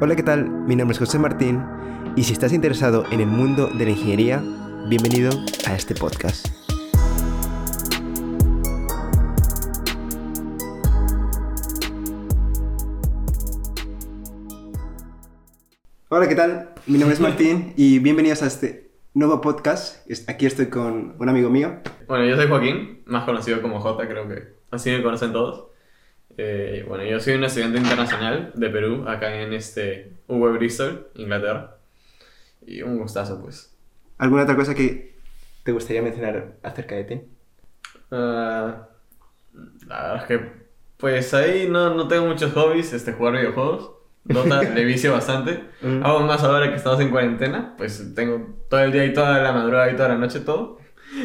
Hola, ¿qué tal? Mi nombre es José Martín y si estás interesado en el mundo de la ingeniería, bienvenido a este podcast. Hola, ¿qué tal? Mi nombre es Martín y bienvenidos a este nuevo podcast. Aquí estoy con un amigo mío. Bueno, yo soy Joaquín, más conocido como J, creo que así me conocen todos. Eh, bueno, yo soy un estudiante internacional de Perú, acá en este UW Bristol, Inglaterra. Y un gustazo, pues. ¿Alguna otra cosa que te gustaría mencionar acerca de ti? Ah, la verdad es que, pues ahí no, no tengo muchos hobbies, este, jugar videojuegos. Dota le vicio bastante. Mm. Aún más ahora que estamos en cuarentena, pues tengo todo el día y toda la madrugada y toda la noche todo.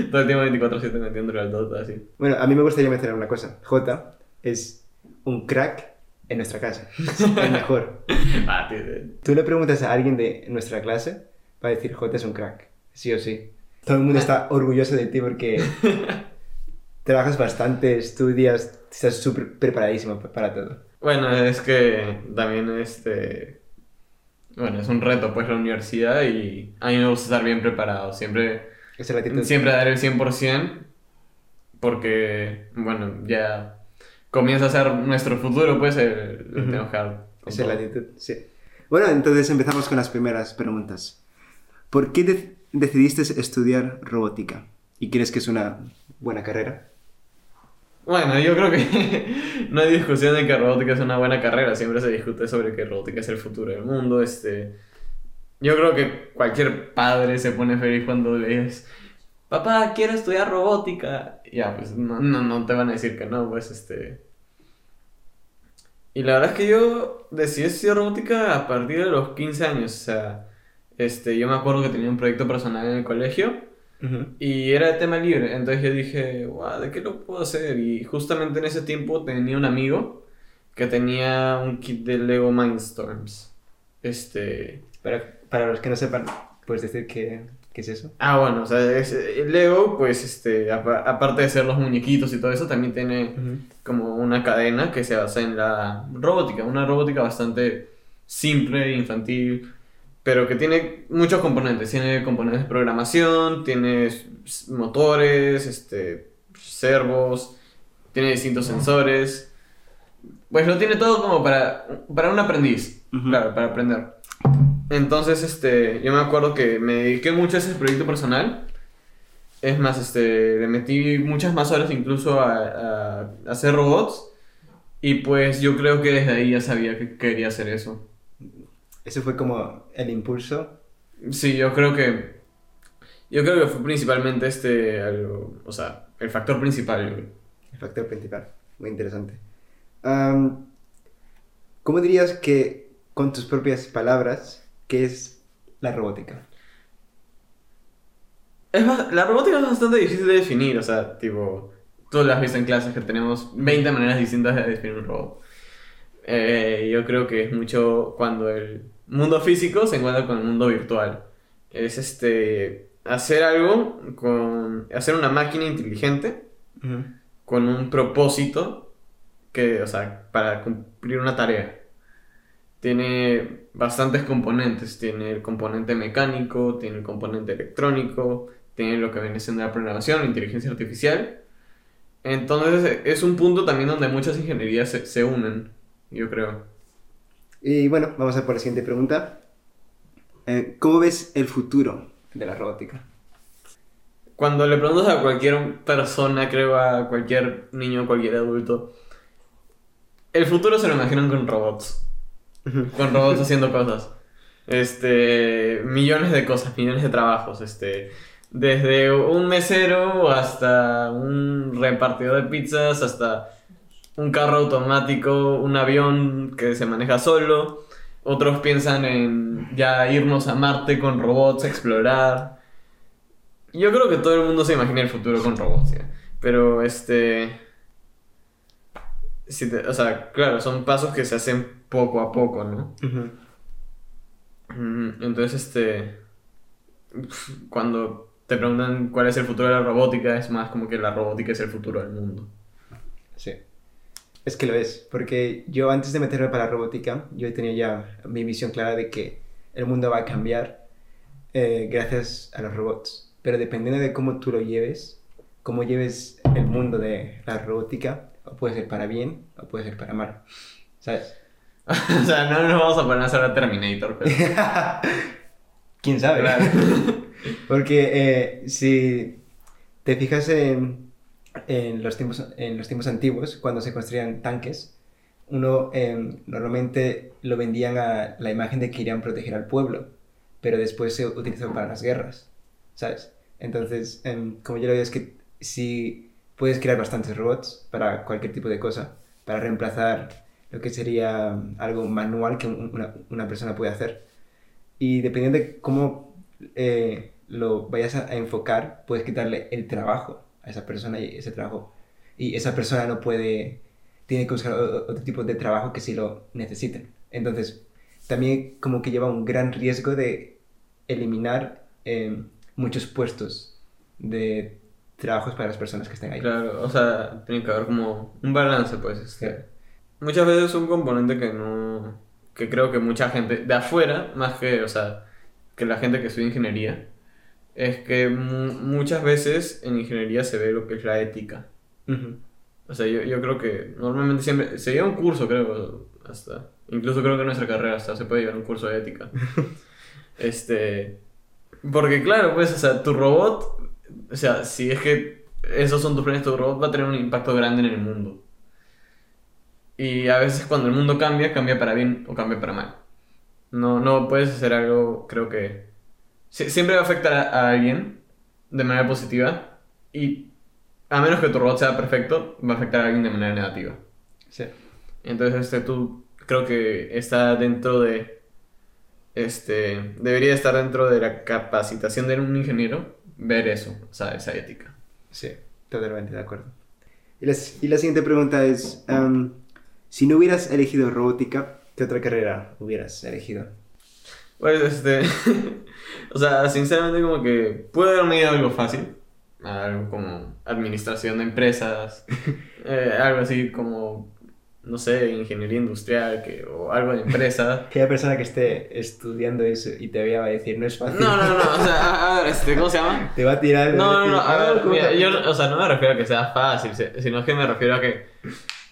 Todo el tiempo 24-7 metiéndole al Dota, así. Bueno, a mí me gustaría mencionar una cosa. J es un crack en nuestra casa. Es el mejor. Ah, Tú le preguntas a alguien de nuestra clase, va a decir J es un crack. Sí o sí. Todo el mundo está orgulloso de ti porque trabajas bastante, estudias, estás súper preparadísimo para todo. Bueno, es que también este... Bueno, es un reto pues la universidad y a mí me gusta estar bien preparado, siempre, Esa es la actitud. siempre dar el 100% porque, bueno, ya comienza a ser nuestro futuro pues Ujú. tenemos que dar es la actitud, sí. Bueno, entonces empezamos con las primeras preguntas. ¿Por qué de- decidiste estudiar robótica? ¿Y crees que es una buena carrera? Bueno, yo creo que no hay discusión de que robótica es una buena carrera, siempre se discute sobre que robótica es el futuro del mundo, este... Yo creo que cualquier padre se pone feliz cuando dices, papá, quiero estudiar robótica. Ya, pues no, no, no te van a decir que no, pues este... Y la verdad es que yo decidí estudiar robótica a partir de los 15 años, o sea, este, yo me acuerdo que tenía un proyecto personal en el colegio. Y era de tema libre, entonces yo dije, "Guau, ¿de qué lo puedo hacer? Y justamente en ese tiempo tenía un amigo que tenía un kit de Lego Mindstorms. Este... Para, para los que no sepan, ¿puedes decir qué, qué es eso? Ah, bueno, o sea, es- el Lego, pues, este, apa- aparte de ser los muñequitos y todo eso, también tiene como una cadena que se basa en la robótica, una robótica bastante simple, infantil, pero que tiene muchos componentes. Tiene componentes de programación, tiene motores, este, servos, tiene distintos sensores. Pues lo tiene todo como para, para un aprendiz, claro, para aprender. Entonces, este, yo me acuerdo que me dediqué mucho a ese proyecto personal. Es más, este, le metí muchas más horas incluso a, a- a hacer robots. Y pues yo creo que desde ahí ya sabía que quería hacer eso. Eso fue como el impulso. Sí, yo creo que. Yo creo que fue principalmente este. algo- o sea, el factor principal. El factor principal. Muy interesante. Am, ¿Cómo dirías que, con tus propias palabras, qué es la robótica? Es la robótica es bastante difícil de definir, o sea, tipo, tú lo has visto en clases que tenemos 20 maneras distintas de definir un robot. Eh, yo creo que es mucho cuando el mundo físico se encuentra con el mundo virtual. Es este, hacer algo con, hacer una máquina inteligente con un propósito que, o sea, para cumplir una tarea. Tiene bastantes componentes. Tiene el componente mecánico, tiene el componente electrónico, tiene lo que viene siendo la programación, la inteligencia artificial. Entonces es un punto también donde muchas ingenierías se, se unen, yo creo. Y bueno, vamos a por la siguiente pregunta. Eh, ¿Cómo ves el futuro de la robótica? Cuando le preguntas a cualquier persona, creo a cualquier niño, cualquier adulto, el futuro se lo imaginan con robots. Con robots haciendo cosas. Este, millones de cosas, millones de trabajos, este, desde un mesero hasta un repartidor de pizzas, hasta un carro automático, un avión que se maneja solo. Otros piensan en ya irnos a Marte con robots, explorar. Yo creo que todo el mundo se imagina el futuro con robots, pero este... si te- o sea, claro, son pasos que se hacen poco a poco, ¿no? Mm, Entonces, este. Cuando te preguntan cuál es el futuro de la robótica, es más como que la robótica es el futuro del mundo. Sí. Es que lo es, porque yo antes de meterme para la robótica, yo tenía ya mi visión clara de que el mundo va a cambiar eh, gracias a los robots. Pero dependiendo de cómo tú lo lleves, cómo lleves el mundo de la robótica, o puede ser para bien o puede ser para mal. ¿Sabes? o sea, no nos vamos a poner a hacer a Terminator, pero... ¿Quién sabe? Claro. Porque eh, si te fijas en, en, los tiempos, en los tiempos antiguos, cuando se construían tanques, uno em, normalmente lo vendían a la imagen de que irían a proteger al pueblo, pero después se utilizó para las guerras, ¿sabes? Entonces, em, como yo lo veo, es que si puedes crear bastantes robots para cualquier tipo de cosa, para reemplazar lo que sería algo manual que una, una persona puede hacer. Y dependiendo de cómo eh, lo vayas a, enfocar, puedes quitarle el trabajo a esa persona y ese trabajo. Y esa persona no puede, tiene que buscar otro tipo de trabajo que sí lo necesiten. Entonces, también como que lleva un gran riesgo de eliminar eh, muchos puestos de trabajos para las personas que estén ahí. Claro, o sea, tiene que haber como un balance, pues. Este. Muchas veces un componente que no. que creo que mucha gente de afuera, más que, o sea, que la gente que estudia ingeniería, es que muchas veces en ingeniería se ve lo que es la ética. O sea, yo, yo, creo que normalmente siempre. Se lleva un curso, creo, hasta. Incluso creo que en nuestra carrera hasta se puede llevar un curso de ética. este. Porque, claro, pues, o sea, tu robot. O sea, si es que esos son tus planes, tu robot va a tener un impacto grande en el mundo. Y a veces cuando el mundo cambia, cambia para bien o cambia para mal. No, no puedes hacer algo, creo que... siempre va a afectar a, alguien de manera positiva y a menos que tu robot sea perfecto, va a afectar a alguien de manera negativa. Sí. Entonces, este, tú creo que está dentro de... Este, debería estar dentro de la capacitación de un ingeniero ver eso, o sea, esa ética. Sí, totalmente de acuerdo. Y la, y la siguiente pregunta es, si no hubieras elegido robótica, ¿qué otra carrera hubieras elegido? Pues este. o sea, sinceramente, como que puede haberme ido algo fácil. Algo como administración de empresas. Eh, algo así como. No sé, ingeniería industrial que, o algo de empresa. Aquella persona que esté estudiando eso y te vea va a decir, no es fácil. No, no, no, o sea, a ver, este, ¿cómo se llama? Te va a tirar. No, no, no, a ver, mira, yo, o sea, no me refiero a que sea fácil, sino que me refiero a que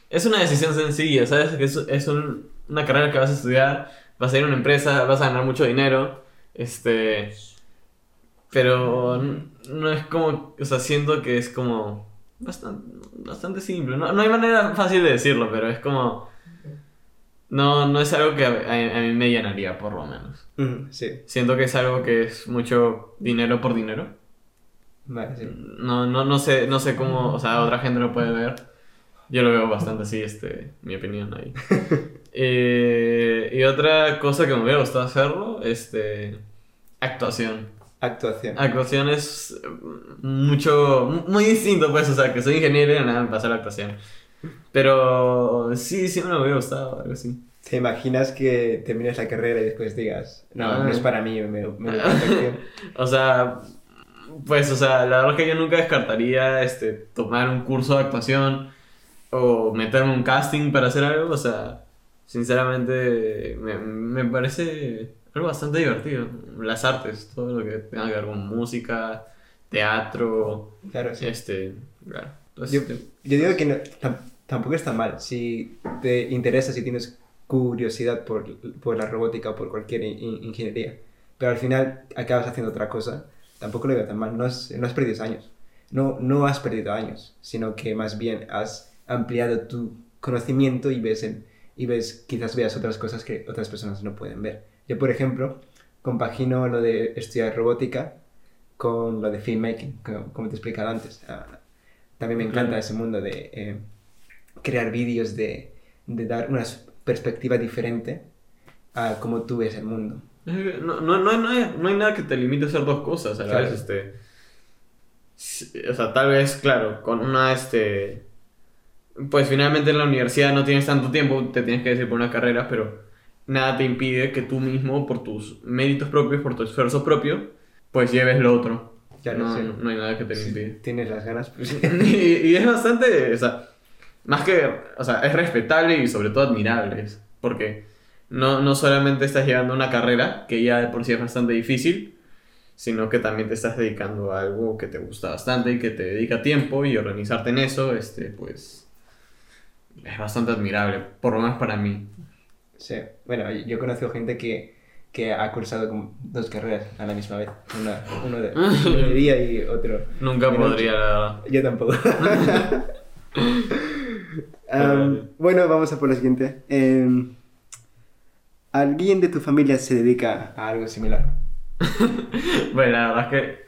es una decisión sencilla, ¿sabes? Que es, es una carrera que vas a estudiar, vas a ir a una empresa, vas a ganar mucho dinero, este... Pero no es como, o sea, siento que es como bastante, bastante simple. No, no hay manera fácil de decirlo, pero es como... No, no es algo que a, mí me llenaría, por lo menos. sí. Siento que es algo que es mucho dinero por dinero. Vale, sí. No, no, no, sé, no sé cómo, o sea, otra gente lo puede ver. Yo lo veo bastante así, este, mi opinión ahí. Eh, y otra cosa que me hubiera gustado hacerlo, este, actuación. Actuación. Actuación es mucho, muy distinto, pues, o sea, que soy ingeniero y nada, me pasa la actuación. Pero sí, sí me hubiera gustado, algo así. ¿Te imaginas que termines la carrera y después digas, no, no es ah. para mí, me, me o sea, pues, o sea, la verdad es que yo nunca descartaría, este, tomar un curso de actuación o meterme un casting para hacer algo, o sea, sinceramente me, me parece algo bastante divertido. Las artes, todo lo que tenga que ver con música, teatro, claro, sí. este, claro. yo, digo que tampoco está mal. Si te interesa, si tienes curiosidad por, por la robótica o por cualquier ingeniería, pero al final acabas haciendo otra cosa, tampoco lo veo tan mal. No has, no has perdido años. No, no has perdido años, sino que más bien has ampliado tu conocimiento y ves, en, y ves, quizás veas otras cosas que otras personas no pueden ver. Yo, por ejemplo, compagino lo de estudiar robótica con lo de filmmaking, como, te he explicado antes. Ah, también me encanta ese mundo de eh, crear vídeos, de, de, dar una perspectiva diferente a cómo tú ves el mundo. No, no, no, hay, no hay nada que te limite a hacer dos cosas a la vez. Este, o sea, tal vez, claro, con una, este, pues finalmente en la universidad no tienes tanto tiempo, te tienes que decir por una carrera, pero nada te impide que tú mismo, por tus méritos propios, por tu esfuerzo propio, pues lleves lo otro. Ya no, no, hay nada que te lo impide. Tienes las ganas, pues. y, es bastante, o sea, más que, o sea, es respetable y sobre todo admirable, porque no, no solamente estás llevando una carrera, que ya de por sí es bastante difícil, sino que también te estás dedicando a algo que te gusta bastante y que te dedica tiempo y organizarte en eso, este, pues es bastante admirable, por lo menos para mí. Sí, bueno, yo he conocido gente que, que ha cursado como dos carreras a la misma vez, una, uno, de, día y otro. Nunca de podría, verdad. Yo tampoco. Am, bueno, vamos a por la siguiente. Em, ¿Alguien de tu familia se dedica a algo similar? Bueno, la verdad es que.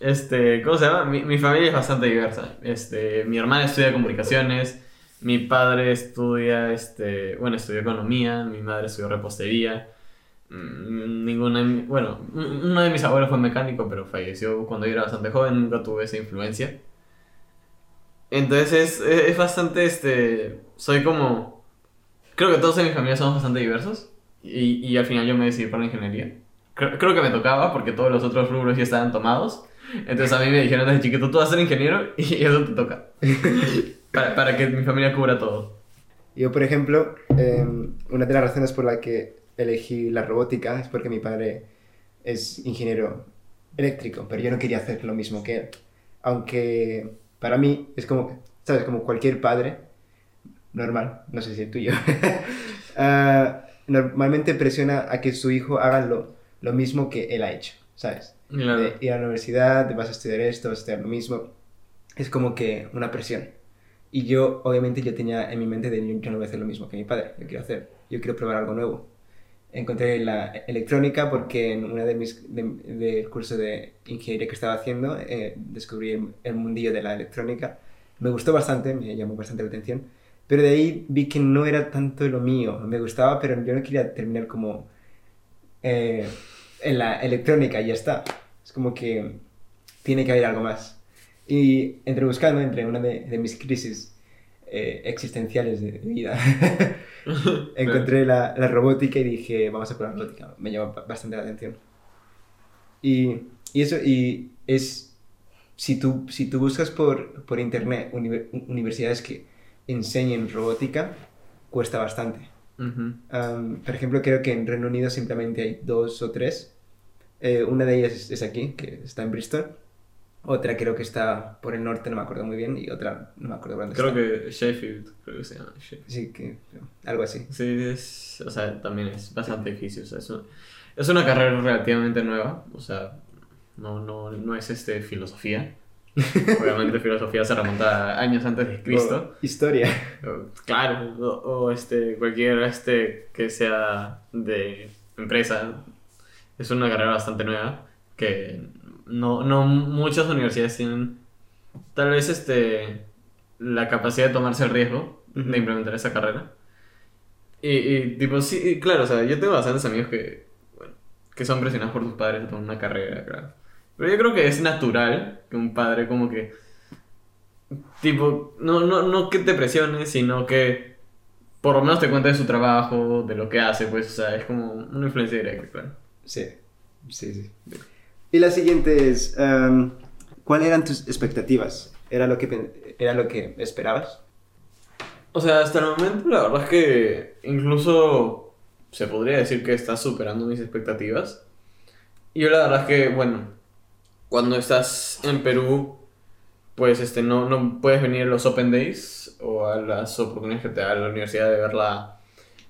Este, ¿cómo se llama? Mi, mi familia es bastante diversa. Este, mi hermana estudia comunicaciones, mi padre estudia, este, bueno, estudió economía, mi madre estudió repostería. Mm, Ninguna, bueno, un- uno de mis abuelos fue mecánico, pero falleció cuando yo era bastante joven, nunca tuve esa influencia. Entonces es, es es bastante, este, soy como, creo que todos en mi familia somos bastante diversos y, y al final yo me decidí por la ingeniería. Creo, creo que me tocaba porque todos los otros rubros ya estaban tomados. Entonces a mí me dijeron desde chiquito, tú vas a ser ingeniero y eso te toca. para, para que mi familia cubra todo. Yo, por ejemplo, em, una de las razones por la que elegí la robótica es porque mi padre es ingeniero eléctrico, pero yo no quería hacer lo mismo que él. Aunque para mí es como, ¿sabes? Como cualquier padre normal, no sé si el tuyo, ah, normalmente presiona a que su hijo haga lo, lo mismo que él ha hecho, ¿sabes? Claro. de ir a la universidad, vas a estudiar esto, vas a estudiar lo mismo. Es como que una presión. Y yo, obviamente, yo tenía en mi mente de yo no voy a hacer lo mismo que mi padre, yo quiero hacer, yo quiero probar algo nuevo. Encontré la electrónica porque en una de mis de- del curso de ingeniería que estaba haciendo eh, descubrí el, el mundillo de la electrónica. Me gustó bastante, me llamó bastante la atención. Pero de ahí vi que no era tanto lo mío. Me gustaba, pero yo no quería terminar como eh, en la electrónica y ya está. Es como que tiene que haber algo más. Y entre buscando, entre una de, de mis crisis eh, existenciales de, de vida, encontré la, la robótica y dije, vamos a probar robótica. Me llama ba- bastante la atención. Y, y eso, y es, si tú, si tú buscas por, por internet univer- universidades que enseñen robótica, cuesta bastante. Ujú. Am, por ejemplo, creo que en Reino Unido simplemente hay dos o tres. Eh, una de ellas es, es aquí, que está en Bristol. Otra creo que está por el norte, no me acuerdo muy bien. Y otra, no me acuerdo dónde Creo está. que Sheffield, creo que se llama Sheffield. Sí, que algo así. Sí, es, o sea, también es bastante difícil. O sea, es, una, es una carrera relativamente nueva. O sea, no, no, no es este, filosofía. Obviamente filosofía se remonta a años antes de Cristo. O historia. O- Claro, o, o, este, cualquier este, que sea de empresa. Es una carrera bastante nueva que no, no muchas universidades tienen tal vez este, la capacidad de tomarse el riesgo de implementar esa carrera. Y, y, tipo, sí, y claro, o sea, yo tengo bastantes amigos que, bueno, que son presionados por sus padres a tomar una carrera, claro. Pero yo creo que es natural que un padre como que Tipo, no, no, no que te presione, sino que por lo menos te cuente de su trabajo, de lo que hace, pues, o sea, es como una influencia directa, claro. Sí, sí, sí. Y la siguiente es, am, ¿cuáles eran tus expectativas? ¿Era lo que, era lo que esperabas? O sea, hasta el momento la verdad es que incluso se podría decir que está superando mis expectativas. Yo la verdad es que, bueno, cuando estás en Perú, pues este, no, no puedes venir a los Open Days o a las oportunidades que te da la universidad de ver la,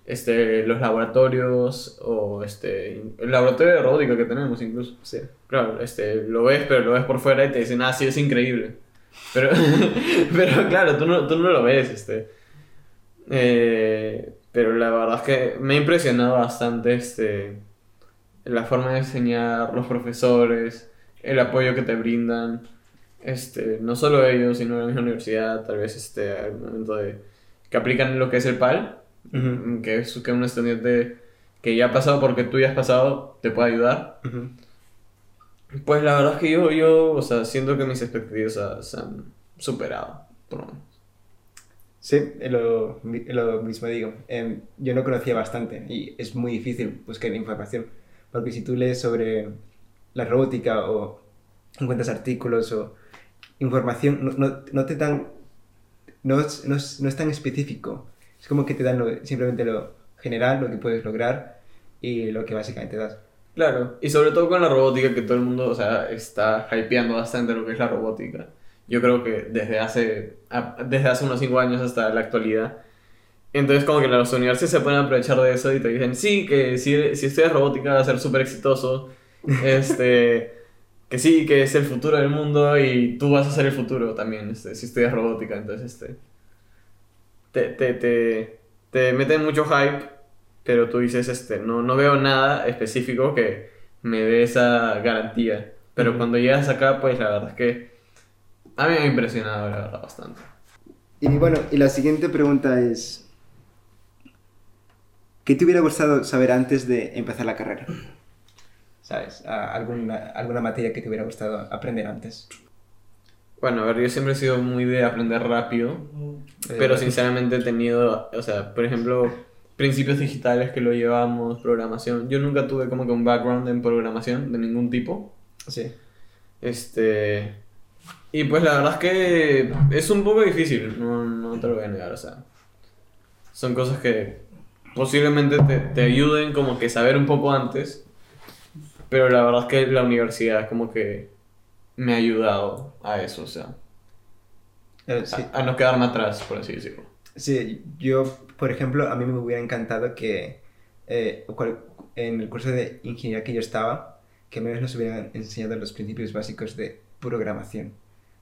este, los laboratorios o este, el laboratorio de robótica que tenemos incluso. Sí. Claro, este, lo ves, pero lo ves por fuera y te dicen, ah, sí, es increíble. Pero, pero claro, tú no, tú no lo ves, este. Eh, pero la verdad es que me ha impresionado bastante, este, la forma de enseñar, los profesores, el apoyo que te brindan, este, no solo ellos, sino la misma universidad, tal vez, este, al momento de que aplican lo que es el PAL, Ujú, que es que un estudiante que ya ha pasado porque tú ya has pasado, te puede ayudar. ujú. Pues la verdad es que yo, yo o sea, siento que mis expectativas se, han superado, por lo menos. Sí, lo, lo mismo digo. Em, yo no conocía bastante y es muy difícil buscar información. Porque si tú lees sobre la robótica o encuentras artículos o información, no, no, no te dan no no es tan específico. Es como que te dan lo- simplemente lo general, lo que puedes lograr y lo que básicamente das. Claro, y sobre todo con la robótica que todo el mundo, o sea, está hypeando bastante lo que es la robótica. Yo creo que desde hace, desde hace unos 5 años hasta la actualidad. Entonces como que los universidades se pueden aprovechar de eso y te dicen, sí, que si, si estudias robótica vas a ser súper exitoso, este, que sí, que es el futuro del mundo y tú vas a ser el futuro también, este, si estudias robótica. Entonces, este, te, te, te, te meten mucho hype pero tú dices, este, no, no veo nada específico que me dé esa garantía. Pero cuando llegas acá, pues la verdad es que a mí me ha impresionado, la verdad, bastante. Y bueno, y la siguiente pregunta es, ¿qué te hubiera gustado saber antes de empezar la carrera? ¿Sabes? ¿Alguna, alguna materia que te hubiera gustado aprender antes? Bueno, a ver, yo siempre he sido muy de aprender rápido, pero sinceramente he tenido, o sea, por ejemplo, principios digitales que lo llevamos, programación. Yo nunca tuve como que un background en programación de ningún tipo. Sí. Este. Y pues la verdad es que es un poco difícil, no, no te lo voy a negar, o sea. Son cosas que posiblemente te, te ayuden como que saber un poco antes, pero la verdad es que la universidad como que me ha ayudado a eso, o sea, Eh, sí. a, a no quedarme atrás, por así decirlo. Sí, yo, por ejemplo, a mí me hubiera encantado que eh, en el curso de ingeniería que yo estaba, que menos nos hubieran enseñado los principios básicos de programación.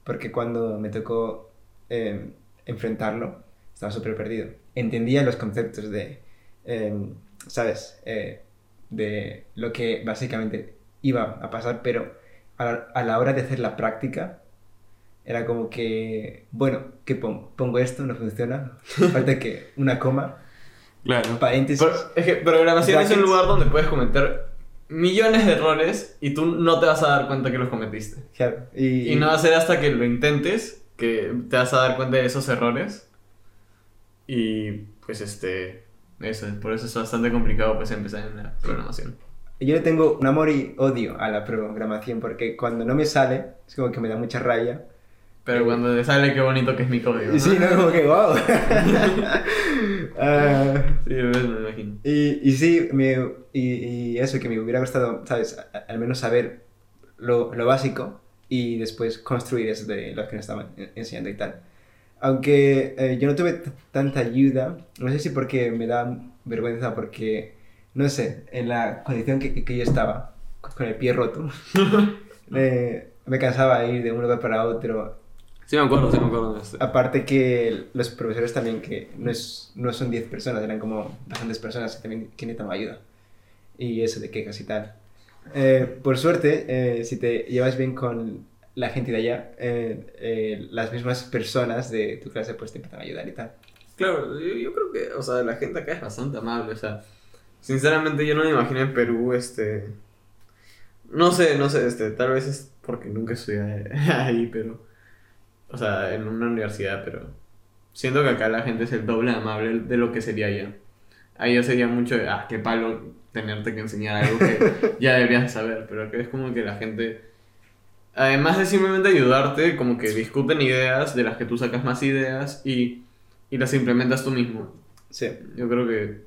Porque cuando me tocó eh, enfrentarlo, estaba súper perdido. Entendía los conceptos de, eh, ¿sabes? Eh, de lo que básicamente iba a pasar, pero a la, a la hora de hacer la práctica, era como que, bueno, ¿qué pongo? Pongo esto, no funciona, falta que una coma, Claro. paréntesis. Pero es que programación es un Brackets. lugar donde puedes cometer millones de errores y tú no te vas a dar cuenta que los cometiste. Claro, y, Y no va a ser hasta que lo intentes que te vas a dar cuenta de esos errores. Y pues este. Eso, por eso es bastante complicado pues empezar en la programación. Yo le tengo un amor y odio a la programación porque cuando no me sale, es como que me da mucha rabia. Pero cuando te sale qué bonito que es mi código. ¿no? Y sí, no, como que wow. Ah, Sí, me imagino. y, y sí, me, y, y eso, que me hubiera gustado, ¿sabes? Al menos saber lo, lo básico y después construir eso de lo que nos estaban en- enseñando y tal. Aunque eh, yo no tuve tanta ayuda, no sé si porque me da vergüenza, porque, no sé, en la condición que, que yo estaba, con el pie roto, eh, me cansaba ir de un lugar para otro. Sí me acuerdo, sí me acuerdo. Aparte que los profesores también, que no, es, no son 10 personas, eran como bastantes personas que también que necesitaban ayuda. Y eso de quejas y tal. Eh, por suerte, eh, si te llevas bien con la gente de allá, eh, eh, las mismas personas de tu clase pues te empiezan a ayudar y tal. Claro, yo, yo creo que, o sea, la gente acá es bastante amable, o sea, sinceramente yo no me imagino en Perú, este, no sé, no sé, este, tal vez es porque nunca estudié ahí, pero, o sea, en una universidad, pero siento que acá la gente es el doble amable de lo que sería allá. Ahí yo sería mucho de, ah, qué palo tenerte que enseñar algo que ya deberías saber, pero acá es como que la gente, además de simplemente ayudarte, como que discuten ideas de las que tú sacas más ideas y y las implementas tú mismo. Sí, Yo creo que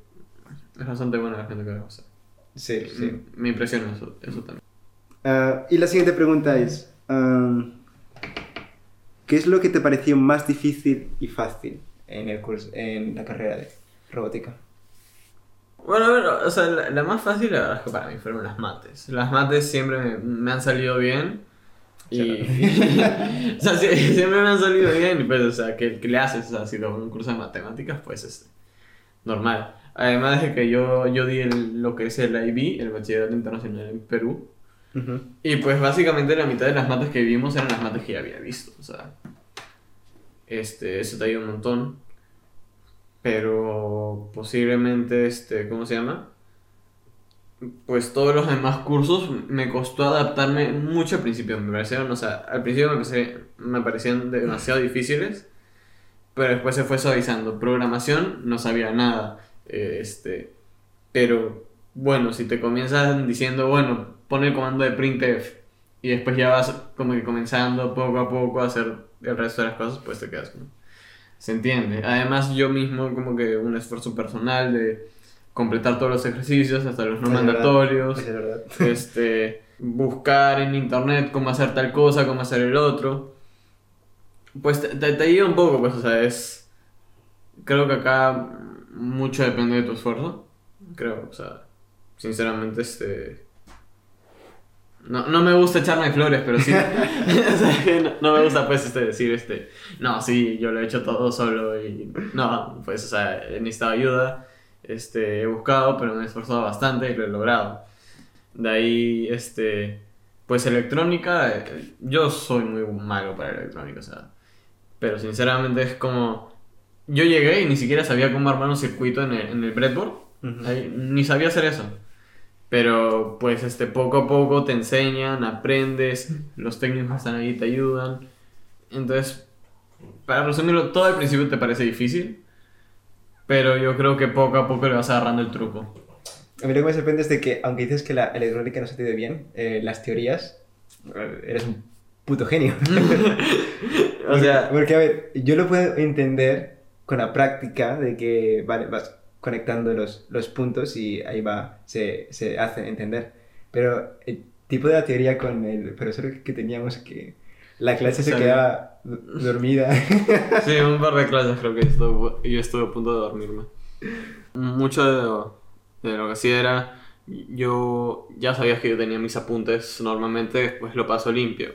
es bastante buena la gente que sea, sí, sí. Me impresiona eso, eso también. Ah, y la siguiente pregunta es, ah, ¿qué es lo que te pareció más difícil y fácil en, el curso, en la carrera de robótica? Bueno, a ver, o sea, la, la más fácil la verdad es que para mí fueron las mates. Las mates siempre me, me han salido bien. Y, o sea, siempre me han salido bien, y pues, o sea, que, que le haces, o sea, si lo un curso de matemáticas, pues es normal. Además de que yo, yo di el- lo que es el IB, el Bachillerato Internacional en Perú, Ujú. Y pues básicamente la mitad de las mates que vimos eran las mates que ya había visto, o sea, este, eso te ayuda un montón, pero posiblemente, este, ¿cómo se llama? Pues todos los demás cursos me costó adaptarme mucho al principio, me parecieron, o sea, al principio me, me parecían demasiado difíciles, pero después se fue suavizando. Programación no sabía nada, eh, este, pero bueno, si te comienzan diciendo, bueno, pon el comando de printf y después ya vas como que comenzando poco a poco a hacer el resto de las cosas, pues te quedas como, se entiende. Además, yo mismo, como que un esfuerzo personal de completar todos los ejercicios, hasta los no Es verdad, mandatorios, Es verdad. este, buscar en internet cómo hacer tal cosa, cómo hacer el otro. Pues te, te, te ayuda un poco, pues, o sea, es. Creo que acá mucho depende de tu esfuerzo. Creo, o sea, sinceramente, este. No, no me gusta echarme flores, pero sí. no, no me gusta, pues, este, decir, este. No, sí, yo lo he hecho todo solo y. No, pues, o sea, he necesitado ayuda. Este, he buscado, pero me he esforzado bastante y lo he logrado. De ahí, este, pues electrónica, eh, yo soy muy malo para electrónica, o sea, pero sinceramente es como, yo llegué y ni siquiera sabía cómo armar un circuito en el, en el breadboard, Ujú. Ahí, ni sabía hacer eso, pero pues este, poco a poco te enseñan, aprendes, los técnicos están ahí te ayudan, entonces, para resumirlo, todo al principio te parece difícil, pero yo creo que poco a poco le vas agarrando el truco. A mí lo que me sorprende es de que, aunque dices que la electrónica no se te dio bien, eh, las teorías, eh, eres un puto genio. O sea, Porque, a ver, yo lo puedo entender con la práctica de que, vale, vas conectando los, los puntos y ahí va, se, se hace entender. Pero el tipo de la teoría con el profesor que- teníamos que la clase se Sí. quedaba dormida. Sí, un par de clases creo que estuve, yo estuve a punto de dormirme. Mucho de, de lo que hacía era, yo ya sabías que yo tenía mis apuntes, normalmente después lo paso limpio.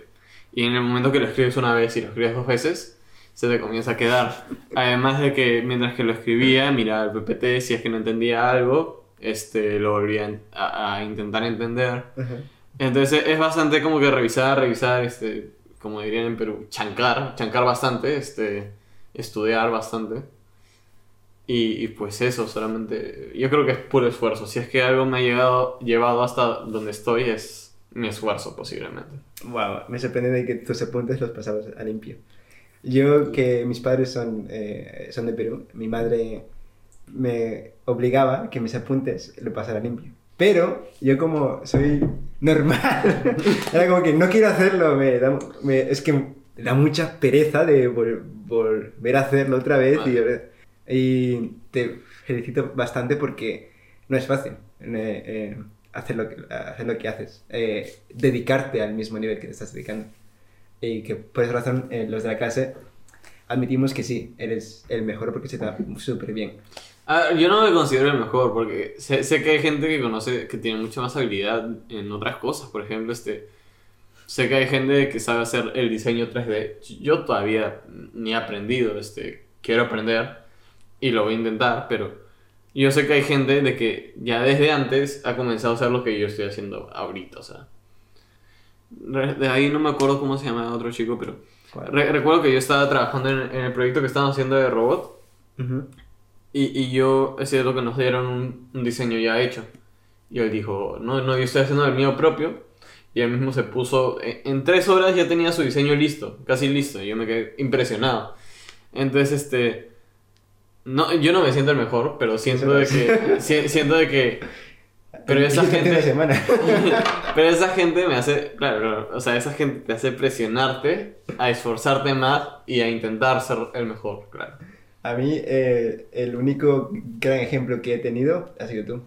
Y en el momento que lo escribes una vez y lo escribes dos veces, se te comienza a quedar. Además de que mientras que lo escribía, miraba el PPT, si es que no entendía algo, este, lo volvía a, a intentar entender. Entonces es bastante como que revisar, revisar, este, como dirían en Perú, chancar, chancar bastante, este, estudiar bastante. Y, y pues eso, solamente, yo creo que es puro esfuerzo. Si es que algo me ha llegado, llevado hasta donde estoy, es mi esfuerzo posiblemente. Wow, me sorprende de que tus apuntes los pasabas a limpio. Yo, que mis padres son, eh, son de Perú, mi madre me obligaba que mis apuntes lo pasara limpio. Pero yo como soy normal, era como que no quiero hacerlo, me da, me- es que me da mucha pereza de vol- volver a hacerlo otra vez. Y, y te felicito bastante porque no es fácil eh, eh, hacer, lo que, hacer lo que haces, eh, dedicarte al mismo nivel que te estás dedicando. Y que por esa razón eh, los de la clase admitimos que sí, eres el mejor porque se te da súper bien. Ah, yo no me considero el mejor porque sé, sé que hay gente que conoce, que tiene mucha más habilidad en otras cosas. Por ejemplo, este, sé que hay gente que sabe hacer el diseño 3D. Yo todavía ni he aprendido, este, quiero aprender y lo voy a intentar, pero yo sé que hay gente de que ya desde antes ha comenzado a hacer lo que yo estoy haciendo ahorita, o sea. De ahí no me acuerdo cómo se llama otro chico, pero re- recuerdo que yo estaba trabajando en, en el proyecto que estábamos haciendo de robot. Y, y yo, es cierto que nos dieron un, un diseño ya hecho. Y él dijo, no, no, yo estoy haciendo el mío propio. Y él mismo se puso, en, en tres horas ya tenía su diseño listo, casi listo. Y yo me quedé impresionado. Entonces, este, no, yo no me siento el mejor, pero siento de que, si- siento de que, pero esa gente, semana. pero esa gente me hace, claro, o sea, esa gente te hace presionarte a esforzarte más y a intentar ser el mejor, claro. A mí, eh, el único gran ejemplo que he tenido ha sido tú.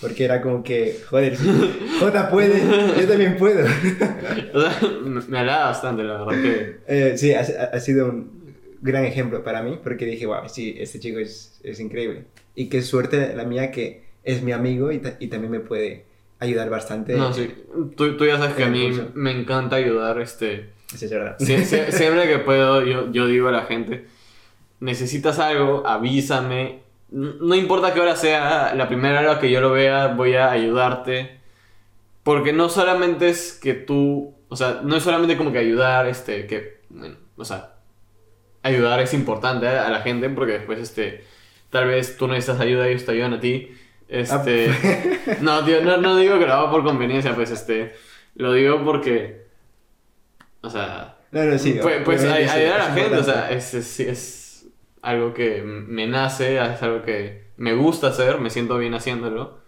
Porque era como que, joder, Jota puede, yo también puedo. O sea, me, me agrada bastante, la verdad que... Eh, sí, ha, ha sido un gran ejemplo para mí, porque dije, wow, sí, este chico es, es increíble. Y qué suerte la mía que es mi amigo y, y también me puede ayudar bastante. No, sí, tú, tú ya sabes que a mí curso. me encanta ayudar, este... Eso es verdad. Sie- sie- siempre que puedo, yo, yo digo a la gente, necesitas algo, avísame. No importa qué hora sea, la primera hora que yo lo vea, voy a ayudarte. Porque no solamente es que tú, o sea, no es solamente como que ayudar, este, que, bueno, o sea, ayudar es importante a la gente porque después, este, tal vez tú necesitas ayuda y ellos te ayudan a ti. Este, no, tío, no, no digo que lo hago por conveniencia, pues, este, lo digo porque, o sea, No, no, sí. pues, pues ay- obviamente sí, ayudar a la gente, o sea, es, es, es algo que me nace, es algo que me gusta hacer, me siento bien haciéndolo.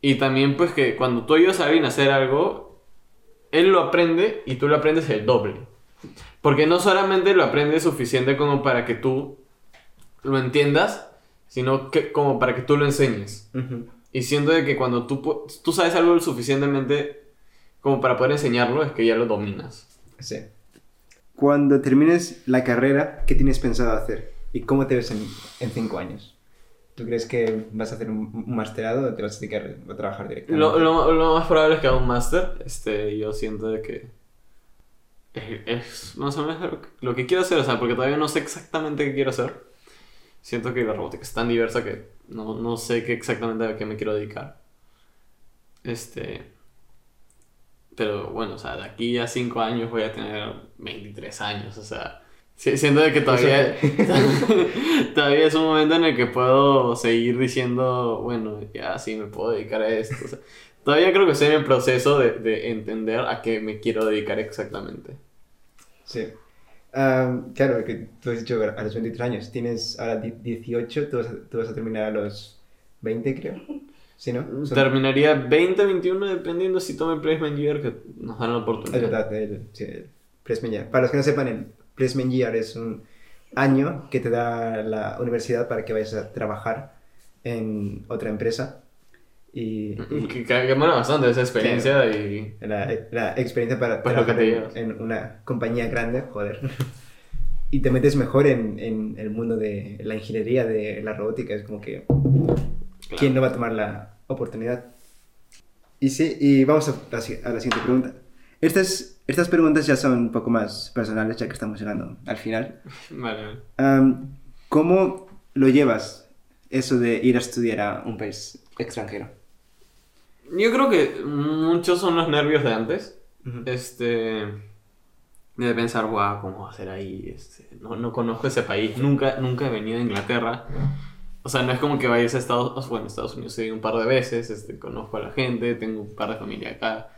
Y también pues que cuando tú ayudas a alguien a hacer algo, él lo aprende y tú lo aprendes el doble. Porque no solamente lo aprendes suficiente como para que tú lo entiendas, sino que como para que tú lo enseñes. Y siento de que cuando tú, tú sabes algo lo suficientemente como para poder enseñarlo, es que ya lo dominas. Sí. Cuando termines la carrera, ¿qué tienes pensado hacer? ¿Y cómo te ves en, en cinco años? ¿Tú crees que vas a hacer un, un masterado o te vas a dedicar a trabajar directamente? Lo, lo- lo más probable es que haga un máster. Este, yo siento de que es, es más o menos lo que, lo que quiero hacer, o sea, porque todavía no sé exactamente qué quiero hacer. Siento que la robótica es tan diversa que no, no sé qué exactamente a qué me quiero dedicar. Este. Pero bueno, o sea, de aquí a 5 años voy a tener 23 años, o sea. si- Siento de que todavía, todavía es un momento en el que puedo seguir diciendo, bueno, ya sí me puedo dedicar a esto. o sea, todavía creo que estoy en el proceso de, de entender a qué me quiero dedicar exactamente. Sí. Am, claro, que tú has dicho a los 23 años, tienes ahora di- 18, tú vas, a, tú vas a terminar a los 20, creo. ¿Sí, no? Son- Terminaría 20, 21, dependiendo si tome Placement Year, que nos dan la Es oportunidad. verdad, el, sí, el Placement Year. Para los que no sepan, el Placement Year es un año que te da la universidad para que vayas a trabajar en otra empresa. Y, y Que, que, mola bastante esa experiencia y... la, la experiencia para Pues trabajar en, en una compañía grande, joder. Y te metes mejor en, en el mundo de la ingeniería, de la robótica. Es como que, ¿quién no va a tomar la oportunidad? Y sí, y vamos a a la siguiente pregunta. Estas, estas preguntas ya son un poco más personales, ya que estamos llegando al final. Vale. Am, ¿Cómo lo llevas eso de ir a estudiar a un país extranjero? Yo creo que muchos son los nervios de antes. Ujú. Este. De pensar, guau, ¿cómo va a ser ahí? Este, no, no conozco ese país. Nunca, nunca he venido a Inglaterra. O sea, no es como que vayas a Estados Bueno, Estados Unidos he ido un par de veces. Este, conozco a la gente, tengo un par de familia acá.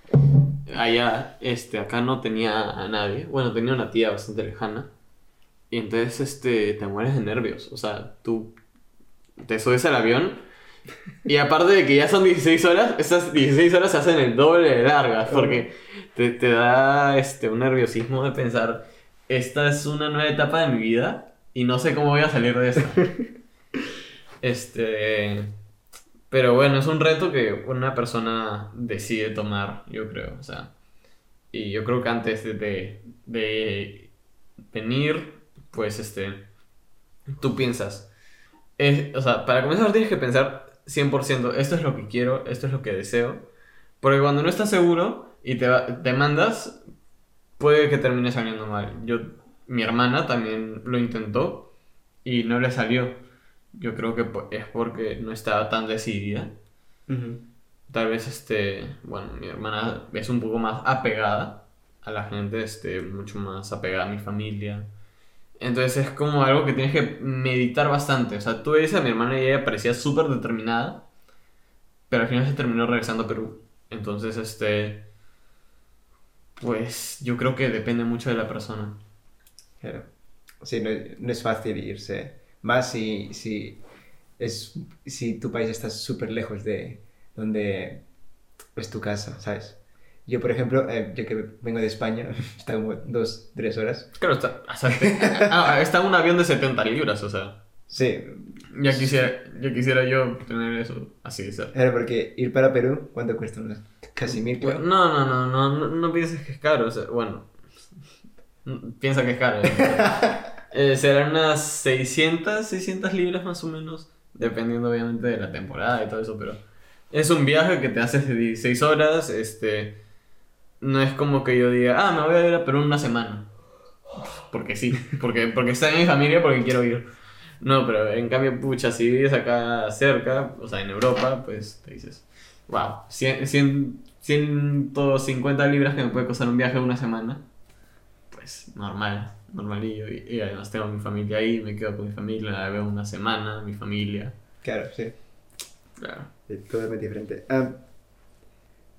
Allá, este, acá no tenía a nadie. Bueno, tenía una tía bastante lejana. Y entonces, este, te mueres de nervios. O sea, tú te subes al avión. Y aparte de que ya son 16 horas, esas 16 horas se hacen el doble de largas. Porque te, te da este, un nerviosismo de pensar, esta es una nueva etapa de mi vida y no sé cómo voy a salir de esta. este, pero bueno, es un reto que una persona decide tomar, yo creo. O sea, y yo creo que antes de, de, de venir, pues este, tú piensas, es- o sea, para comenzar tienes que pensar 100%, esto es lo que quiero, esto es lo que deseo. Porque cuando no estás seguro y te, te mandas, puede que termine saliendo mal. Yo, mi hermana también lo intentó y no le salió. Yo creo que es porque no estaba tan decidida. Tal vez, este, bueno, mi hermana es un poco más apegada a la gente, este, mucho más apegada a mi familia. Entonces es como algo que tienes que meditar bastante. O sea, tú ves a mi hermana y ella parecía súper determinada, pero al final se terminó regresando a Perú. Entonces, este, pues yo creo que depende mucho de la persona. Claro. Sí, no, no es fácil irse. Más si, si, es, si tu país está súper lejos de donde es tu casa, ¿sabes? Yo, por ejemplo, eh, yo que vengo de España, está como dos, tres horas. Claro, está, te- ah, está un avión de 70 libras, o sea, Sí, ya quisiera, ya quisiera yo tener eso así de cerca. porque ir para Perú, ¿cuánto cuesta? Casi mil. No, no, no, no, no, no pienses que es caro. O sea, bueno, piensa que es caro. Eh, serán unas 600, 600 libras más o menos, dependiendo obviamente de la temporada y todo eso, pero es un viaje que te haces de 16 horas, este, no es como que yo diga, ah, me voy a ir a Perú una semana. Porque sí, porque, porque está en mi familia, porque quiero ir. No, pero en cambio, pucha, si vives acá cerca, o sea, en Europa, pues te dices, wow, 100, 100, 150 libras que me puede costar un viaje de una semana, pues normal, normalillo. Y, y además tengo a mi familia ahí, me quedo con mi familia, la veo una semana, mi familia. Claro, sí. Claro. Es Totalmente diferente. Ah,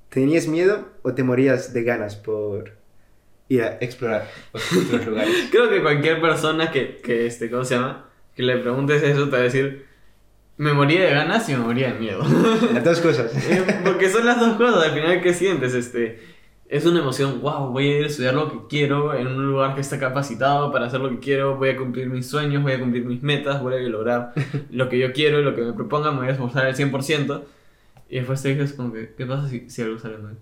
¿Tenías miedo o te morías de ganas por ir a explorar otros lugares? Creo que cualquier persona que, que este, ¿cómo se llama? Que le preguntes eso te va a decir, me moría de ganas y me moría de miedo. Las dos cosas. Eh, Porque son las dos cosas, al final, ¿qué sientes? Este, es una emoción, wow, voy a ir a estudiar lo que quiero en un lugar que está capacitado para hacer lo que quiero, voy a cumplir mis sueños, voy a cumplir mis metas, voy a lograr lo que yo quiero, lo que me proponga, me voy a esforzar al 100%. Y después te dices como que, ¿qué pasa si, si algo sale mal?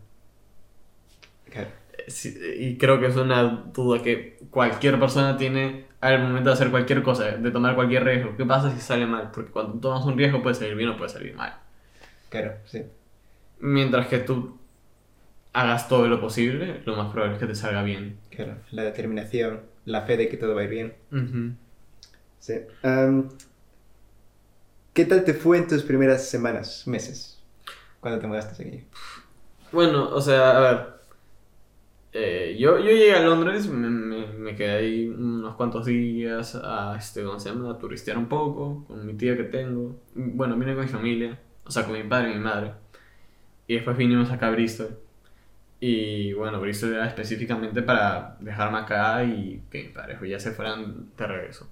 Claro. Sí, y creo que es una duda que cualquier persona tiene al momento de hacer cualquier cosa, de tomar cualquier riesgo. ¿Qué pasa si sale mal? Porque cuando tomas un riesgo puede salir bien o puede salir mal. Claro, sí. Mientras que tú hagas todo lo posible, lo más probable es que te salga bien. Claro. La determinación, la fe de que todo va a ir bien. Ujú. Sí. Am, ¿Qué tal te fue en tus primeras semanas, meses? Cuando te mudaste aquí. Bueno, o sea, a ver. eh, yo, yo llegué a Londres, me, me- me quedé ahí unos cuantos días a, este, ¿cómo se llama? a turistear un poco con mi tía que tengo. Bueno, vine con mi familia, o sea, con mi padre y mi madre. Y después vinimos acá a Bristol. Y bueno, Bristol era específicamente para dejarme acá y que mis padres ya se fueran de regreso.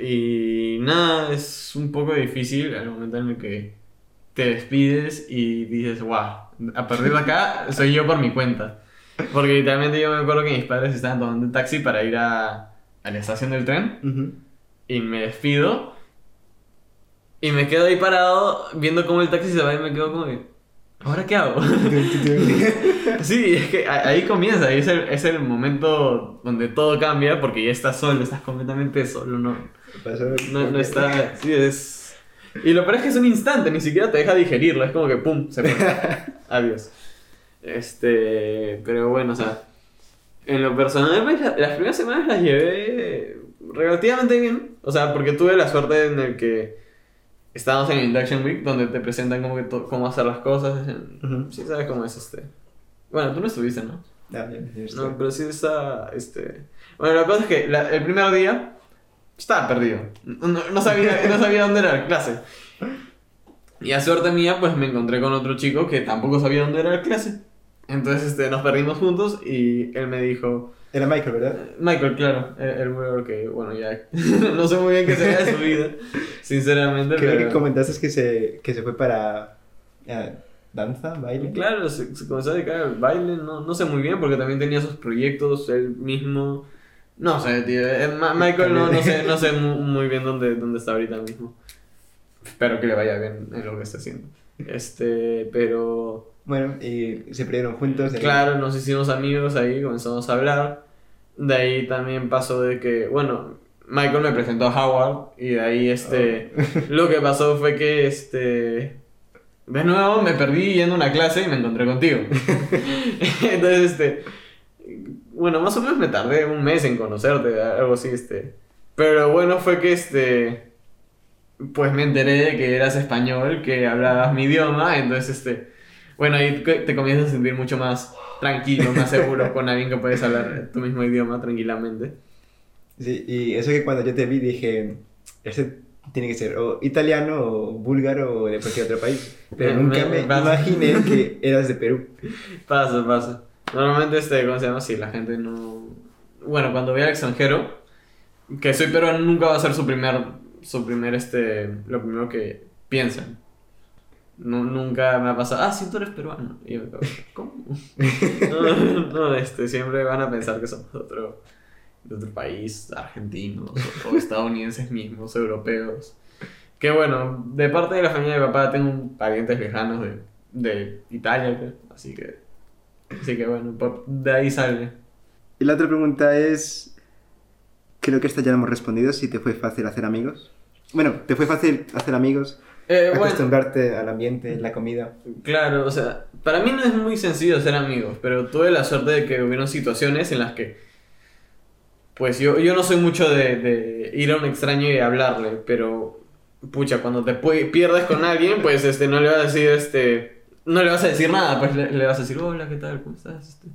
Y nada, es un poco difícil el momento en el que te despides y dices, wow, a partir de acá soy yo por mi cuenta. Porque literalmente yo me acuerdo que mis padres estaban tomando un taxi para ir a, a la estación del tren Ujú. y me despido y me quedo ahí parado viendo cómo el taxi se va y me quedo como que, ¿ahora qué hago? sí, es que ahí comienza, ahí es el, es el momento donde todo cambia porque ya estás solo, estás completamente solo, ¿no? No, no está. Sí, es. Y lo peor es que es un instante, ni siquiera te deja digerirlo, es como que pum, se fue. Adiós. Este. Pero bueno, o sea. En lo personal, pues, la- las primeras semanas las llevé relativamente bien. O sea, porque tuve la suerte en el que estábamos en Induction Week, donde te presentan como que to- cómo hacer las cosas. Ujú. Sí, sabes cómo es este. Bueno, tú no estuviste, ¿no? Ah, No, pero sí está, este... Bueno, la cosa es que la- el primer día estaba perdido. No, no sabía, no sabía dónde era la clase. Y a suerte mía, pues me encontré con otro chico que tampoco sabía dónde era la clase. Entonces este, nos perdimos juntos y él me dijo... Era Michael, ¿verdad? Michael, claro, el, weón que, bueno, ya... no sé muy bien qué sería de su vida, sinceramente, Creo pero... que comentaste que se, que se fue para eh, danza, baile. Claro, se, se comenzó a dedicar al baile, no, no sé muy bien, porque también tenía sus proyectos él mismo. No sé, tío. eh, Michael no, no sé, no sé mu- muy bien dónde, dónde está ahorita mismo. Espero que le vaya bien en lo que está haciendo. Este, pero. Bueno, y se perdieron juntos. de- Claro, nos hicimos amigos ahí, comenzamos a hablar. De ahí también pasó de que, bueno, Michael me presentó a Howard y de ahí este, lo que pasó fue que este, de nuevo me perdí yendo a una clase y me encontré contigo. Entonces, este, bueno, más o menos me tardé un mes en conocerte, algo así, este. Pero bueno fue que este, pues me enteré de que eras español, que hablabas mi idioma, entonces este, bueno, ahí te comienzas a sentir mucho más tranquilo, más seguro con alguien que puedes hablar tu mismo idioma tranquilamente. Sí, y eso que cuando yo te vi dije, este tiene que ser o italiano o búlgaro o de cualquier otro país. Pero Me- nunca me- me, imaginé que eras de Perú. Pasa, pasa. Normalmente, este, ¿cómo se llama? Si la gente no... Bueno, cuando voy al extranjero, que soy peruano nunca va a ser su primer, su primer, este, lo primero que piensan. Nu- nunca me ha pasado, ah, sí, tú eres peruano. Y yo ¿cómo? No, no, este, siempre van a pensar que somos de otro, de otro país, argentinos o, o estadounidenses mismos, europeos. Que bueno, de parte de la familia de mi papá tengo parientes lejanos de, de Italia, creo, así que... Así que bueno, de ahí sale. Y la otra pregunta es, creo que esta ya la hemos respondido, si te fue fácil hacer amigos. Bueno, ¿te fue fácil hacer amigos? Eh, bueno, acostumbrarte al ambiente, la comida. claro, o sea, para mí no es muy sencillo ser amigos, pero tuve la suerte de que hubieron situaciones en las que, pues yo, yo no soy mucho de, de ir a un extraño y hablarle, pero, pucha, cuando te pierdes con alguien, pues este, no le vas a decir, este, no le vas a decir nada, pues le, le vas a decir, hola, ¿qué tal? ¿Cómo estás? Este,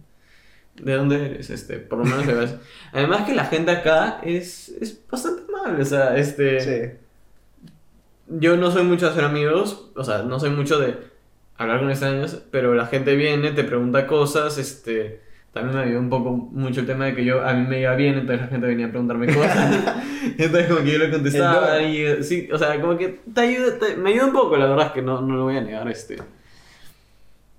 ¿De dónde eres? Este, por lo menos le vas Además que la gente acá es, es bastante amable, o sea, este... Sí. Yo no soy mucho de hacer amigos, o sea, no soy mucho de hablar con extraños, pero la gente viene, te pregunta cosas, este, también me ayudó un poco mucho el tema de que yo, a mí me iba bien, entonces la gente venía a preguntarme cosas, entonces como que yo le contestaba y, sí, o sea, como que te ayuda, te- me ayuda un poco, la verdad es que no, no lo voy a negar, este.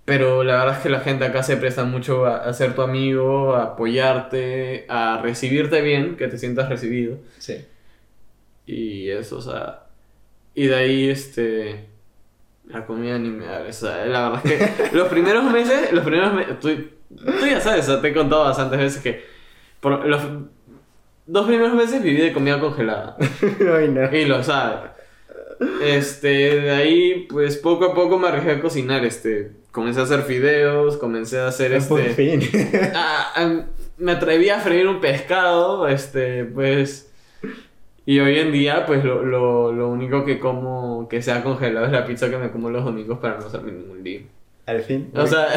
Pero la verdad es que la gente acá se presta mucho a, a ser tu amigo, a apoyarte, a recibirte bien, que te sientas recibido. Sí. Y eso, o sea. Y de ahí, este. La comida ni me da. O sea, la verdad es que los primeros meses, los primeros meses. Tú, tú ya sabes, o sea, te he contado bastantes veces que. Por los dos primeros meses viví de comida congelada. Ay, no. Y lo sabes. Este, de ahí, pues poco a poco me arriesgué a cocinar. Este, comencé a hacer fideos, comencé a hacer Por este. fin. Ah, ah, me atreví a freír un pescado, este, pues... Y hoy en día, pues lo, lo, lo único que como que sea congelado es la pizza que me como los domingos para no hacerme ningún lío. Al fin. O sea,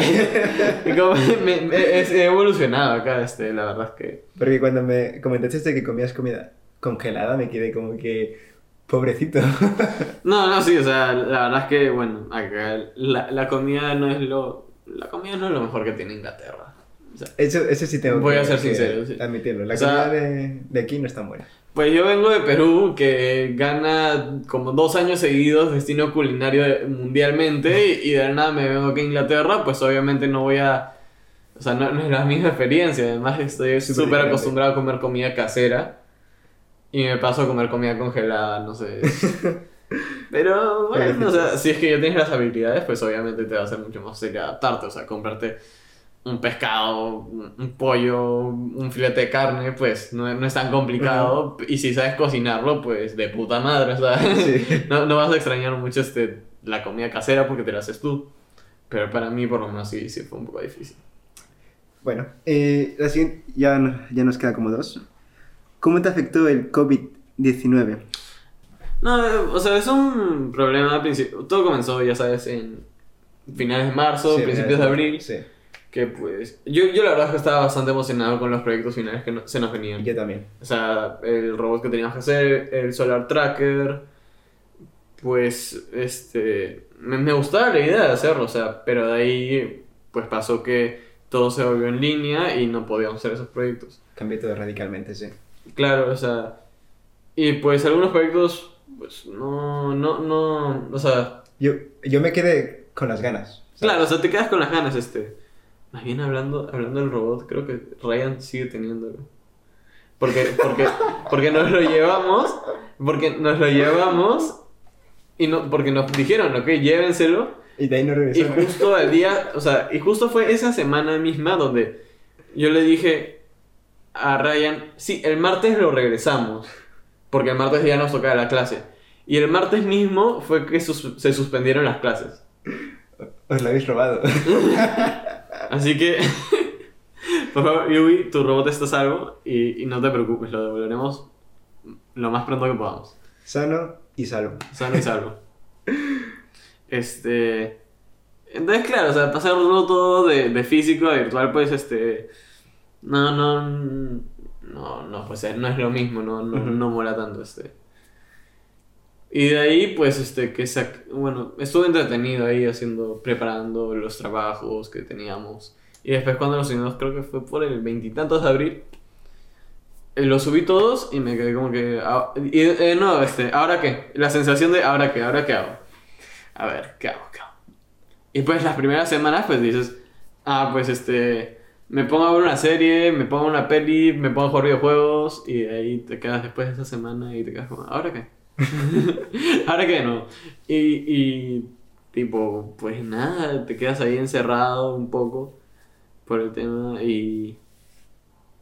como me, me- he evolucionado acá, este, la verdad es que... Porque cuando me comentaste que comías comida congelada, me quedé como que. Pobrecito. No, no, sí, o sea, la verdad es que, bueno, acá la, la comida no es lo... La comida no es lo mejor que tiene Inglaterra. O sea, Eso, eso sí tengo Voy que, a ser sincero, sí. admitirlo. La O sea- comida de, de aquí no está buena. Pues yo vengo de Perú, que gana como dos años seguidos destino culinario mundialmente, y, de nada me vengo aquí a Inglaterra, pues obviamente no voy a... O sea, no, no es la misma experiencia, además estoy Súper acostumbrado a comer comida casera, y me paso a comer comida congelada, no sé. Pero bueno, o sea, si es que ya tienes las habilidades, pues obviamente te va a ser mucho más fácil adaptarte, o sea, comprarte un pescado, un pollo, un filete de carne, pues no, no es tan complicado. Y si sabes cocinarlo, pues de puta madre, sea, Sí. no, no vas a extrañar mucho este, la comida casera porque te la haces tú. Pero para mí, por lo menos, sí, sí fue un poco difícil. Bueno, eh, la siguiente, ya, ya nos queda como dos. ¿Cómo te afectó el COVID-19? No, o sea, es un problema al principio. Todo comenzó, ya sabes, en finales de marzo, Sí, principios de abril. Sí, Que pues, yo, yo la verdad es que estaba bastante emocionado con los proyectos finales que no- se nos venían. yo también. O sea, el robot que teníamos que hacer, el Solar Tracker, pues, este, me, me gustaba la idea de hacerlo, o sea, pero de ahí, pues pasó que todo se volvió en línea y no podíamos hacer esos proyectos. Cambié todo radicalmente, sí. Claro, o sea, y pues algunos proyectos, pues, no, no, no, o sea, Yo, yo me quedé con las ganas. ¿sabes? claro, o sea, te quedas con las ganas, este. Más bien hablando, hablando del robot, creo que Ryan sigue teniéndolo. Porque, porque, porque nos lo llevamos, porque nos lo llevamos y no, porque nos dijeron, ok, llévenselo. Y de ahí no Y regresó. justo al día, o sea, y justo fue esa semana misma donde yo le dije a Ryan, sí, el martes lo regresamos, porque el martes ya nos tocaba la clase. Y el martes mismo fue que sus- se suspendieron las clases. Os lo habéis robado. Así que, por favor, Yui, tu robot está a salvo y, y no te preocupes, lo devolveremos lo más pronto que podamos. Sano y salvo. Sano y salvo. Este. Entonces, claro, o sea, pasarlo todo de, de físico a virtual, pues, este. No, no. No, no, pues no es lo mismo, no, no, no mola tanto, este. Y de ahí, pues, este, que sac- bueno, estuve entretenido ahí haciendo, preparando los trabajos que teníamos. Y después cuando los subimos, creo que fue por el veintitantos de abril, eh, los subí todos y me quedé como que... ah, y, eh, no, este, ¿ahora qué? La sensación de ¿ahora qué? ¿ahora qué hago? A ver, ¿qué hago? ¿qué hago? Y pues las primeras semanas pues dices, ah, pues este, me pongo a ver una serie, me pongo una peli, me pongo a jugar videojuegos y ahí te quedas después de esa semana y te quedas como, ¿ahora qué? ¿Ahora qué no? Y, y tipo, pues nada, te quedas ahí encerrado un poco por el tema y...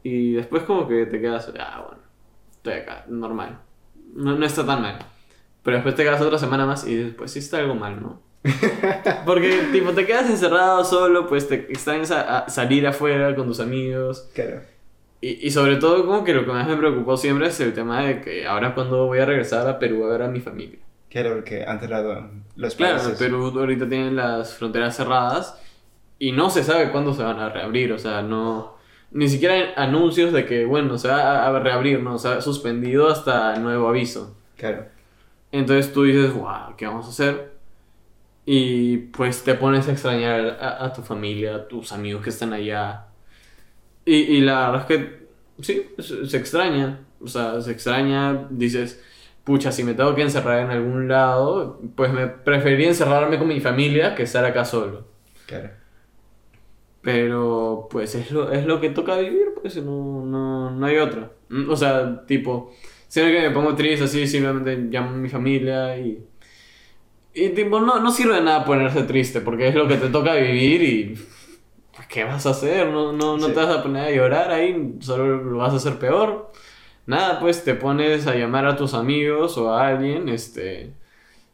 Y después como que te quedas, ah, bueno, estoy acá, normal. No, no está tan mal. Pero después te quedas otra semana más y dices, pues sí está algo mal, ¿no? Porque, tipo, te quedas encerrado solo, pues te extrañas a, a salir afuera con tus amigos. Claro. Y, y sobre todo, como que lo que más me preocupó siempre es el tema de que ahora cuando voy a regresar a Perú a ver a mi familia. Claro, porque han cerrado los Claro, países. Perú ahorita tienen las fronteras cerradas y no se sabe cuándo se van a reabrir, o sea, no... Ni siquiera hay anuncios de que, bueno, se va a reabrir, no, se ha suspendido hasta nuevo aviso. Claro. Entonces tú dices, wow, ¿qué vamos a hacer? Y pues te pones a extrañar a, a tu familia, a tus amigos que están allá. Y, y la verdad es que sí, se, se extraña. O sea, se extraña, dices, pucha, si me tengo que encerrar en algún lado, pues me preferiría encerrarme con mi familia que estar acá solo. Claro. Pero pues es lo, es lo que toca vivir, pues no, no, no hay otra. Mm, O sea, tipo, siempre que me pongo triste así, simplemente llamo a mi familia y... Y tipo, no, no sirve de nada ponerse triste, porque es lo que te toca vivir y... pues, ¿Qué vas a hacer? No, no, no Sí. te vas a poner a llorar ahí, solo lo vas a hacer peor. Nada, pues te pones a llamar a tus amigos o a alguien, este...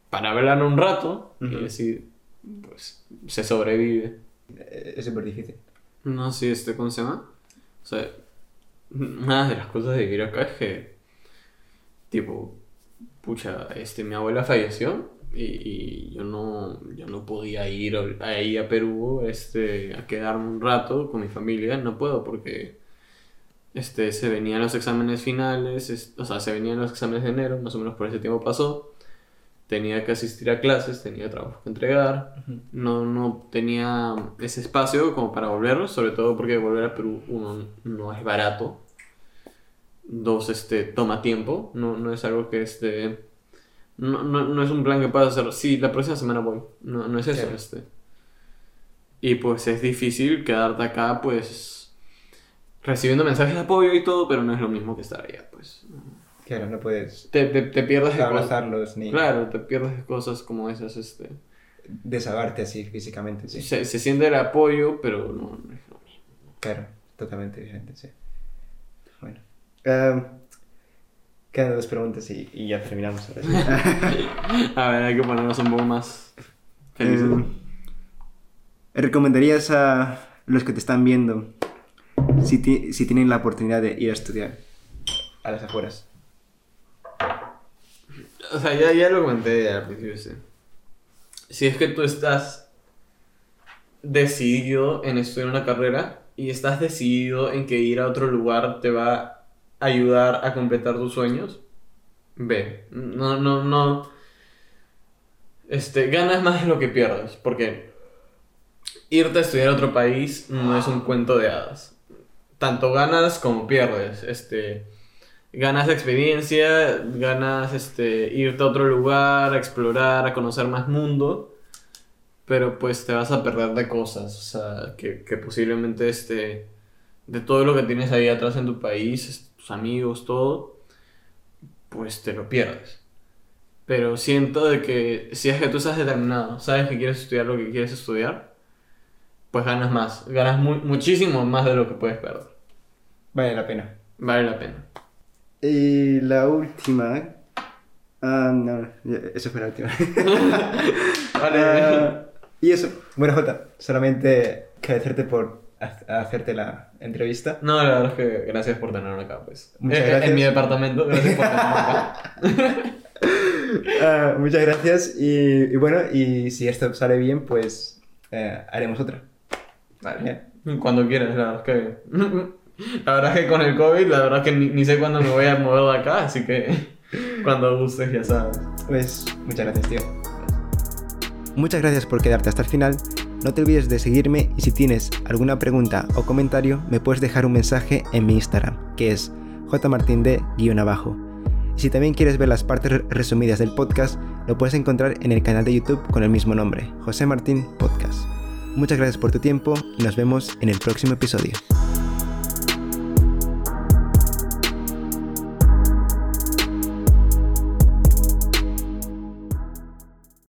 Para hablar un rato y así, pues, se sobrevive. Eh, Es súper difícil. No, sí, este, ¿cómo se llama? O sea, una de las cosas de vivir acá es que, tipo, pucha, este, mi abuela falleció y, yo no, yo no podía ir ahí a Perú, este, a quedarme un rato con mi familia, no puedo porque, este, se venían los exámenes finales, es- o sea, se venían los exámenes de enero, más o menos por ese tiempo pasó. Tenía que asistir a clases, tenía trabajo que entregar, no, no tenía ese espacio como para volver, sobre todo porque volver a Perú, uno, no es barato. Dos, este, toma tiempo, no, no es algo que este... No, no, no es un plan que puedas hacer, sí, la próxima semana voy, no, no es eso, Claro. este. Y pues es difícil quedarte acá, pues, recibiendo mensajes de apoyo y todo, pero no es lo mismo que estar allá, pues. Claro, no puedes Te, te, te pierdes de cosas. abrazarlos ni Claro, te pierdes de cosas como esas, este... desahogarte así físicamente, sí. Se, se siente el apoyo, pero no, no es lo mismo. Claro, totalmente diferente, sí. Bueno. Em, quedan dos preguntas y, y ya terminamos. A ver, hay que ponernos un poco más felices. Em, ¿Recomendarías a los que te están viendo si, ti- si tienen la oportunidad de ir a estudiar a las afueras? O sea, ya, ya lo comenté al principio, sí. Si es que tú estás decidido en estudiar una carrera y estás decidido en que ir a otro lugar te va a ayudar a completar tus sueños, ve. No, no, no. Este, ganas más de lo que pierdes, porque irte a estudiar a otro país no es un cuento de hadas. Tanto ganas como pierdes. Este, ganas experiencia, ganas este, irte a otro lugar, a explorar, a conocer más mundo, pero pues te vas a perder de cosas, o sea, que, que posiblemente este, de todo lo que tienes ahí atrás en tu país, tus amigos, todo, pues te lo pierdes. Pero siento de que si es que tú estás determinado, sabes que quieres estudiar lo que quieres estudiar, pues ganas más, ganas mu- muchísimo más de lo que puedes perder. Vale la pena. Vale la pena. Y la última... Ah, no, ya- eso fue la última. Ah, y eso. Bueno, Jota, solamente agradecerte por ha- hacerte la entrevista. No, la verdad es que gracias por tenerme acá, pues. Muchas Eh, gracias. En mi departamento, gracias por tenerme acá. Ah, muchas gracias y, y bueno, y si esto sale bien, pues eh, haremos otra. Vale. Cuando quieras, la verdad es que... La verdad es que con el COVID, la verdad es que ni, ni sé cuándo me voy a mover de acá, así que cuando gustes ya sabes. Pues muchas gracias, tío. Muchas gracias por quedarte hasta el final. No te olvides de seguirme y si tienes alguna pregunta o comentario, me puedes dejar un mensaje en mi Instagram, que es jmartinde-abajo. Y si también quieres ver las partes re- resumidas del podcast, lo puedes encontrar en el canal de YouTube con el mismo nombre, José Martín Podcast. Muchas gracias por tu tiempo y nos vemos en el próximo episodio.